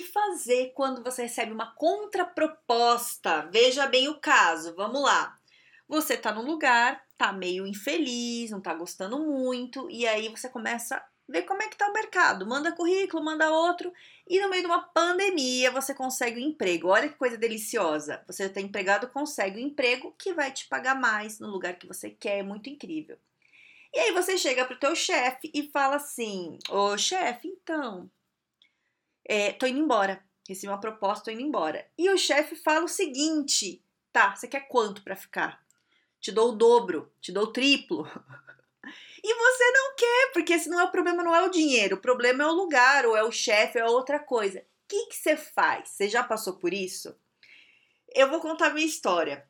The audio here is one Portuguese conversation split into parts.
Que fazer quando você recebe uma contraproposta. Veja bem o caso, vamos lá. Você tá num lugar, tá meio infeliz, não tá gostando muito, e aí você começa a ver como é que tá o mercado. Manda currículo, manda outro, e no meio de uma pandemia você consegue um emprego. Olha que coisa deliciosa. Você tá empregado, consegue um emprego que vai te pagar mais no lugar que você quer, é muito incrível. E aí você chega pro teu chefe e fala assim: "Ô, chefe, então, é, tô indo embora. Recebi uma proposta, tô indo embora. E o chefe fala o seguinte: tá, você quer quanto para ficar? Te dou o dobro, te dou o triplo. E você não quer, porque esse não é o problema, não é o dinheiro, o problema é o lugar, ou é o chefe, ou é outra coisa. O que, você faz? Você já passou por isso? Eu vou contar minha história.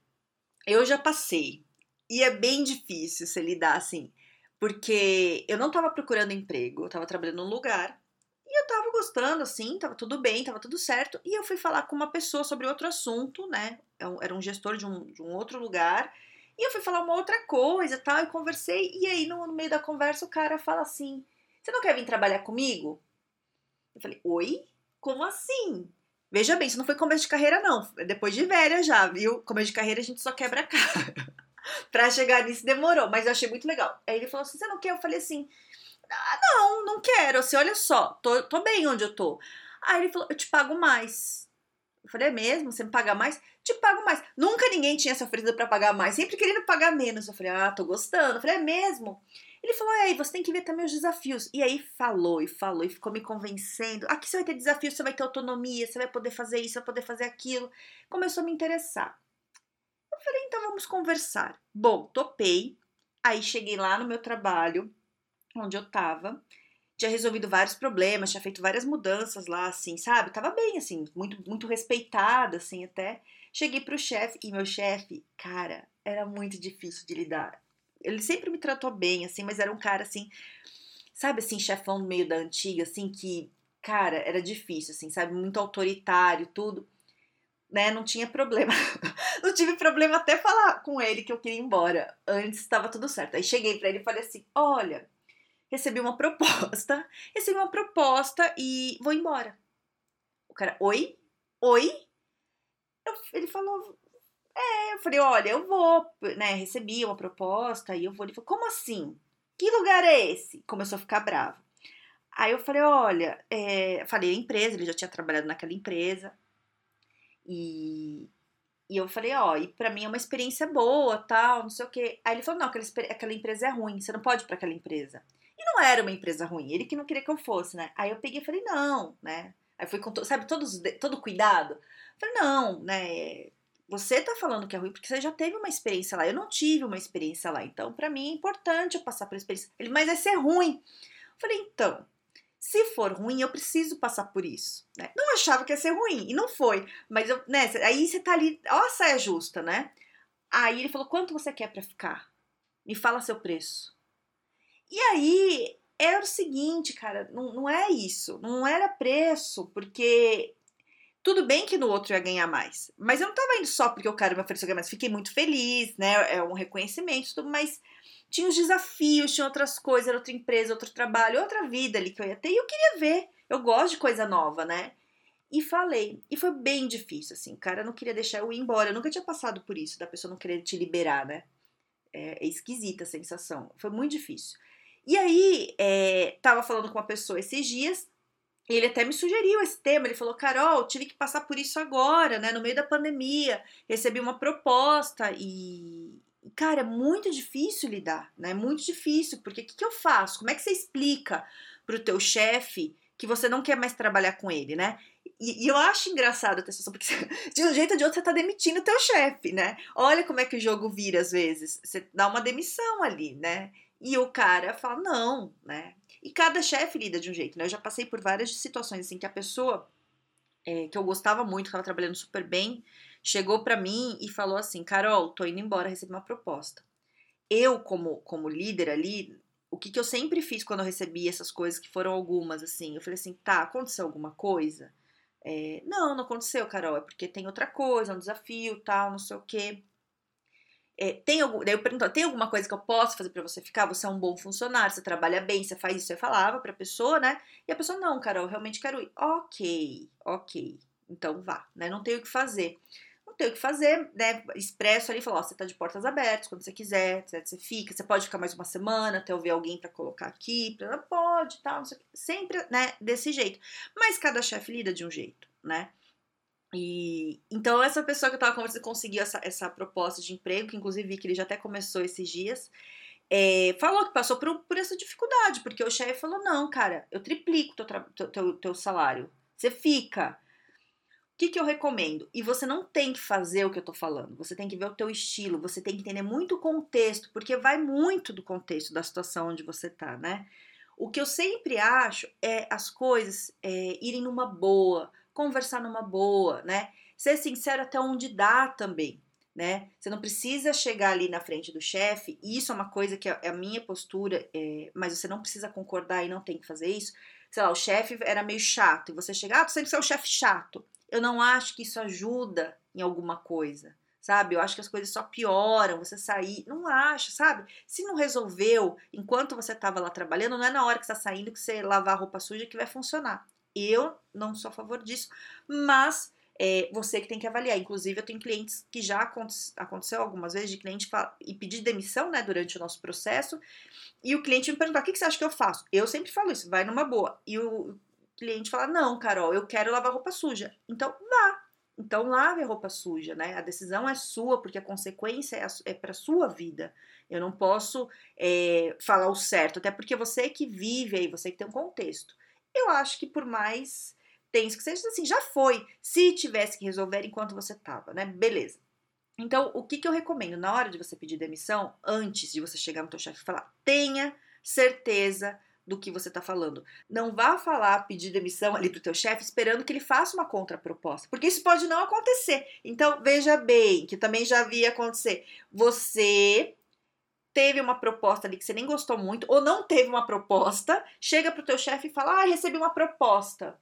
Eu já passei. E é bem difícil você lidar assim. Porque eu não estava procurando emprego, eu estava trabalhando num lugar e eu tava gostando, assim, tava tudo bem, tava tudo certo. E eu fui falar com uma pessoa sobre outro assunto, né? É era um gestor de um, de um outro lugar. E eu fui falar uma outra coisa tal, e conversei. E aí, no, no meio da conversa, o cara fala assim: Você não quer vir trabalhar comigo? Eu falei: Oi? Como assim? Veja bem, isso não foi começo de carreira, não. É depois de velha já, viu? Começo de carreira a gente só quebra a cara. pra chegar nisso demorou, mas eu achei muito legal. Aí ele falou assim: Você não quer? Eu falei assim: ah, não, não quero. Assim, olha só, tô, tô bem onde eu tô. Aí ele falou, eu te pago mais. Eu falei, é mesmo? Você me paga mais? Te pago mais. Nunca ninguém tinha se oferecido para pagar mais, sempre querendo pagar menos. Eu falei, ah, tô gostando. Eu falei, é mesmo? Ele falou, é, você tem que ver também os desafios. E aí falou e falou e ficou me convencendo. Aqui você vai ter desafios, você vai ter autonomia, você vai poder fazer isso, vai poder fazer aquilo. Começou a me interessar. Eu falei, então vamos conversar. Bom, topei. Aí cheguei lá no meu trabalho, onde eu tava. Tinha resolvido vários problemas, tinha feito várias mudanças lá, assim, sabe? Tava bem, assim, muito, muito respeitada, assim, até. Cheguei pro chefe, e meu chefe, cara, era muito difícil de lidar. Ele sempre me tratou bem, assim, mas era um cara, assim, sabe, assim, chefão no meio da antiga, assim, que, cara, era difícil, assim, sabe? Muito autoritário, tudo. Né, não tinha problema. não tive problema até falar com ele que eu queria ir embora. Antes estava tudo certo. Aí cheguei para ele e falei assim: Olha, recebi uma proposta, recebi uma proposta e vou embora. O cara, oi? Oi? Eu, ele falou, é, eu falei, olha, eu vou, né, recebi uma proposta e eu vou. Ele falou, como assim? Que lugar é esse? Começou a ficar bravo. Aí eu falei, olha, é, falei a empresa, ele já tinha trabalhado naquela empresa. E, e eu falei, ó, e pra mim é uma experiência boa, tal, não sei o quê. Aí ele falou, não, aquela, aquela empresa é ruim, você não pode ir pra aquela empresa. E não era uma empresa ruim, ele que não queria que eu fosse, né? Aí eu peguei e falei, não, né? Aí fui com, sabe, todos, todo cuidado. Falei, não, né? Você tá falando que é ruim porque você já teve uma experiência lá. Eu não tive uma experiência lá. Então, para mim é importante eu passar por experiência. Ele, mas vai ser ruim. Eu falei, então, se for ruim, eu preciso passar por isso. Né? Não achava que ia ser ruim, e não foi. Mas eu, né, aí você tá ali, ó a saia justa, né? Aí ele falou: quanto você quer para ficar? Me fala seu preço. E aí era o seguinte, cara, não, não é isso, não era preço, porque tudo bem que no outro ia ganhar mais, mas eu não tava indo só porque o cara me ofereceu ganhar mais, fiquei muito feliz, né? É um reconhecimento, tudo, mas tinha os desafios, tinha outras coisas, era outra empresa, outro trabalho, outra vida ali que eu ia ter, e eu queria ver. Eu gosto de coisa nova, né? E falei. E foi bem difícil, assim. O cara não queria deixar eu ir embora. Eu nunca tinha passado por isso, da pessoa não querer te liberar, né? É, é esquisita a sensação. Foi muito difícil. E aí, é, tava falando com uma pessoa esses dias, e ele até me sugeriu esse tema. Ele falou: Carol, tive que passar por isso agora, né? No meio da pandemia, recebi uma proposta e. Cara, é muito difícil lidar, né? Muito difícil, porque o que, que eu faço? Como é que você explica pro teu chefe que você não quer mais trabalhar com ele, né? E, e, eu acho engraçado a situação, porque de um jeito ou de outro você tá demitindo o teu chefe, né? Olha como é que o jogo vira às vezes. Você dá uma demissão ali, né? E o cara fala, não, né? E cada chefe lida de um jeito, né? Eu já passei por várias situações assim que a pessoa é, que eu gostava muito, que estava trabalhando super bem, chegou para mim e falou assim: Carol, tô indo embora, recebi uma proposta. Eu, como, como líder ali, o que, que eu sempre fiz quando eu recebi essas coisas, que foram algumas, assim, eu falei assim: tá, aconteceu alguma coisa? É, não, não aconteceu, Carol, é porque tem outra coisa, um desafio, tal, não sei o quê. É, tem algum, daí eu pergunto, tem alguma coisa que eu posso fazer para você ficar? Você é um bom funcionário, você trabalha bem, você faz isso, você falava pra pessoa, né? E a pessoa, não, Carol, eu realmente quero ir. Ok, ok, então vá, né? Não tenho o que fazer. Não tenho o que fazer, né? Expresso ali, falou, ó, você tá de portas abertas, quando você quiser, você fica, você pode ficar mais uma semana até eu ver alguém para colocar aqui, pra, pode, tal, sempre, né, desse jeito. Mas cada chefe lida de um jeito, né? E então essa pessoa que eu tava conversando conseguiu essa, essa proposta de emprego, que inclusive vi que ele já até começou esses dias, é, falou que passou por, por, essa dificuldade, porque o chefe falou: não, cara, eu triplico teu, teu, teu, teu salário. Você fica. O que, que eu recomendo? E você não tem que fazer o que eu tô falando, você tem que ver o teu estilo, você tem que entender muito o contexto, porque vai muito do contexto da situação onde você tá, né? O que eu sempre acho é as coisas é, irem numa boa, conversar numa boa, né? Ser sincero até onde dá também, né? Você não precisa chegar ali na frente do chefe, e isso é uma coisa que é, é a minha postura, é, mas você não precisa concordar e não tem que fazer isso. Sei lá, o chefe era meio chato, e você chegar, ah, tu sempre é um chefe chato. Eu não acho que isso ajuda em alguma coisa, sabe? Eu acho que as coisas só pioram, você sair, não acha, sabe? Se não resolveu enquanto você estava lá trabalhando, não é na hora que está saindo que você lavar a roupa suja que vai funcionar. Eu não sou a favor disso, mas é, você que tem que avaliar. Inclusive, eu tenho clientes que já aconteceu algumas vezes de cliente e pedir demissão né, durante o nosso processo. E o cliente me perguntar: o que, que você acha que eu faço? Eu sempre falo isso, vai numa boa. E o cliente fala: não, Carol, eu quero lavar roupa suja. Então, vá. Então, lave a roupa suja, né? A decisão é sua, porque a consequência é, é para sua vida. Eu não posso é, falar o certo, até porque você que vive aí, você que tem um contexto eu acho que por mais tenso que seja, assim, já foi. Se tivesse que resolver enquanto você tava, né? Beleza. Então, o que, que eu recomendo? Na hora de você pedir demissão, antes de você chegar no teu chefe e falar, tenha certeza do que você está falando. Não vá falar, pedir demissão ali pro teu chefe esperando que ele faça uma contraproposta, porque isso pode não acontecer. Então, veja bem, que também já vi acontecer. Você teve uma proposta ali que você nem gostou muito, ou não teve uma proposta, chega pro teu chefe e fala: "Ah, recebi uma proposta",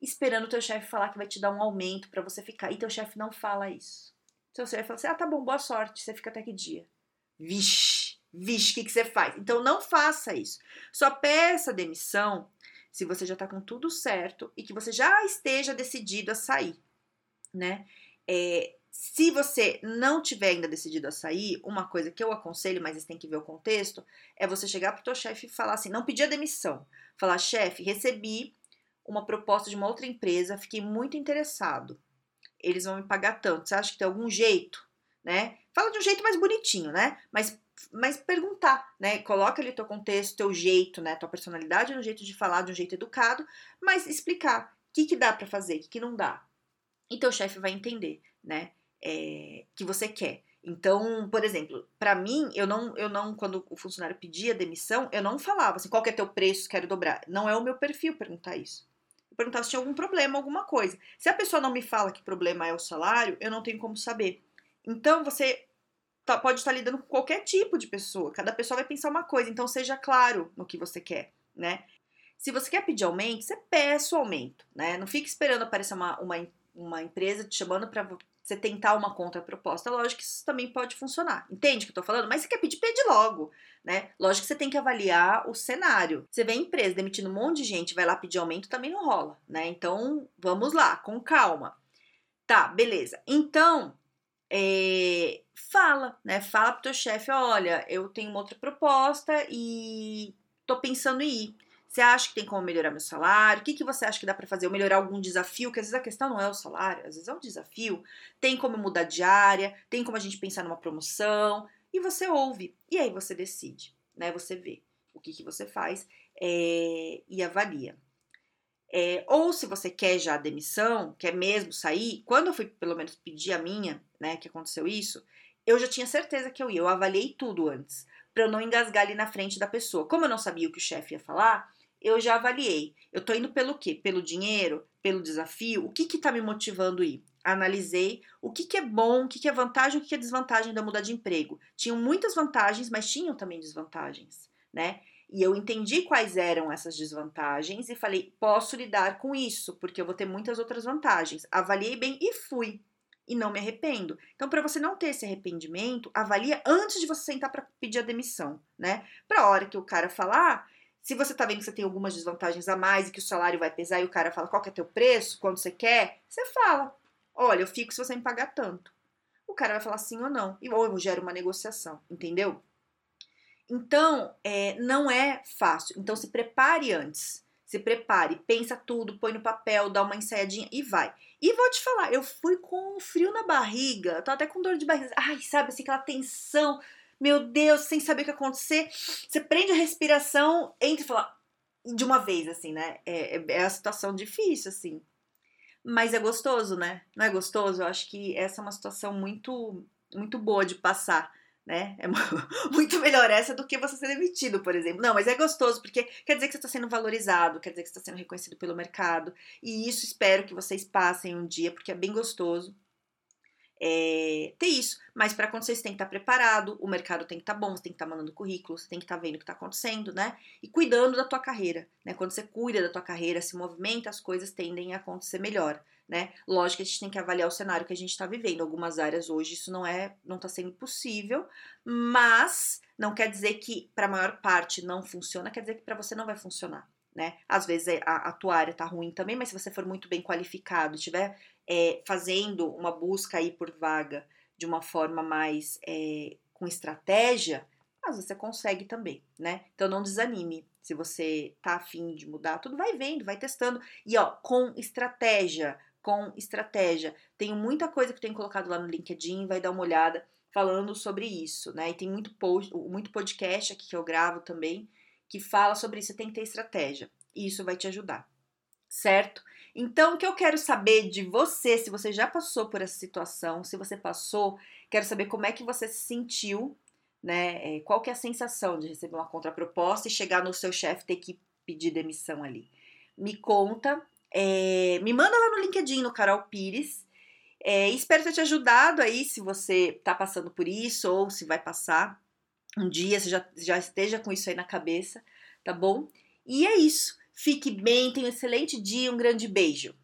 esperando o teu chefe falar que vai te dar um aumento para você ficar. E teu chefe não fala isso. Seu chefe fala assim: "Ah, tá bom, boa sorte, você fica até que dia?". Vixe, vixe, o que, que você faz? Então não faça isso. Só peça demissão se você já tá com tudo certo e que você já esteja decidido a sair, né? É, se você não tiver ainda decidido a sair, uma coisa que eu aconselho, mas você tem que ver o contexto, é você chegar pro teu chefe e falar assim, não pedir a demissão. Falar, chefe, recebi uma proposta de uma outra empresa, fiquei muito interessado. Eles vão me pagar tanto. Você acha que tem algum jeito, né? Fala de um jeito mais bonitinho, né? Mas mas perguntar, né? Coloca ali teu contexto, teu jeito, né? Tua personalidade no jeito de falar, de um jeito educado, mas explicar o que, que dá para fazer, o que, que não dá. E teu chefe vai entender, né? É, que você quer. Então, por exemplo, para mim, eu não, eu não, quando o funcionário pedia demissão, eu não falava assim, qual que é teu preço, quero dobrar. Não é o meu perfil perguntar isso. Eu perguntava se tinha algum problema, alguma coisa. Se a pessoa não me fala que problema é o salário, eu não tenho como saber. Então, você tá, pode estar lidando com qualquer tipo de pessoa. Cada pessoa vai pensar uma coisa. Então, seja claro no que você quer, né? Se você quer pedir aumento, você peça o aumento, né? Não fique esperando aparecer uma, uma, uma empresa te chamando para você tentar uma contraproposta, lógico que isso também pode funcionar. Entende o que eu tô falando? Mas você quer pedir, pede logo, né? Lógico que você tem que avaliar o cenário. Você vê a empresa demitindo um monte de gente, vai lá pedir aumento, também não rola, né? Então, vamos lá, com calma. Tá, beleza. Então, é, fala, né? Fala pro teu chefe, olha, eu tenho uma outra proposta e tô pensando em ir. Você acha que tem como melhorar meu salário? O que, que você acha que dá para fazer? Ou melhorar algum desafio? Que às vezes a questão não é o salário, às vezes é um desafio. Tem como mudar de área, tem como a gente pensar numa promoção. E você ouve. E aí você decide, né? Você vê o que, que você faz é, e avalia. É, ou se você quer já a demissão, quer mesmo sair, quando eu fui pelo menos pedir a minha, né, que aconteceu isso, eu já tinha certeza que eu ia. Eu avaliei tudo antes, para eu não engasgar ali na frente da pessoa. Como eu não sabia o que o chefe ia falar, eu já avaliei. Eu tô indo pelo quê? Pelo dinheiro? Pelo desafio? O que que tá me motivando a ir? analisei o que, que é bom, o que, que é vantagem, o que, que é desvantagem da mudar de emprego. Tinham muitas vantagens, mas tinham também desvantagens, né? E eu entendi quais eram essas desvantagens e falei, posso lidar com isso, porque eu vou ter muitas outras vantagens. Avaliei bem e fui. E não me arrependo. Então, para você não ter esse arrependimento, avalia antes de você sentar para pedir a demissão, né? Para a hora que o cara falar, se você tá vendo que você tem algumas desvantagens a mais e que o salário vai pesar e o cara fala qual que é teu preço, quando você quer, você fala: olha, eu fico se você me pagar tanto. O cara vai falar sim ou não. E ou eu gero uma negociação, entendeu? Então, é, não é fácil. Então, se prepare antes. Se prepare, pensa tudo, põe no papel, dá uma ensaiadinha e vai. E vou te falar, eu fui com frio na barriga, tô até com dor de barriga. Ai, sabe assim, aquela tensão meu Deus, sem saber o que acontecer. Você prende a respiração, entra e fala de uma vez, assim, né? É, é, é a situação difícil, assim. Mas é gostoso, né? Não é gostoso? Eu acho que essa é uma situação muito, muito boa de passar, né? É muito melhor essa do que você ser demitido, por exemplo. Não, mas é gostoso, porque quer dizer que você está sendo valorizado, quer dizer que você está sendo reconhecido pelo mercado. E isso espero que vocês passem um dia, porque é bem gostoso é, ter isso. Mas para acontecer, você tem que estar tá preparado, o mercado tem que estar tá bom, você tem que estar tá mandando currículo, você tem que estar vendo o que está acontecendo, né? E cuidando da tua carreira, né? Quando você cuida da tua carreira, se movimenta, as coisas tendem a acontecer melhor, né? Lógico que a gente tem que avaliar o cenário que a gente está vivendo. Algumas áreas hoje isso não é, não está sendo possível, mas não quer dizer que para a maior parte não funciona, quer dizer que para você não vai funcionar. Né? Às vezes é, a, a tua área tá ruim também, mas se você for muito bem qualificado, tiver é, fazendo uma busca aí por vaga de uma forma mais é, com estratégia, vezes você consegue também, né? Então não desanime. Se você tá afim de mudar, tudo vai vendo, vai testando. E ó, com estratégia, com estratégia. Tenho muita coisa que tenho colocado lá no LinkedIn, vai dar uma olhada falando sobre isso, né? E tem muito, post, muito podcast aqui que eu gravo também que fala sobre isso. Você tem que ter estratégia. E isso vai te ajudar, certo? Então, o que eu quero saber de você, se você já passou por essa situação, se você passou, quero saber como é que você se sentiu, né? É, qual que é a sensação de receber uma contraproposta e chegar no seu chefe ter que pedir demissão ali. Me conta, é, me manda lá no LinkedIn, no Carol Pires. É, espero ter te ajudado aí, se você tá passando por isso ou se vai passar um dia, você já, já esteja com isso aí na cabeça, tá bom? E é isso. Fique bem, tenha um excelente dia, um grande beijo.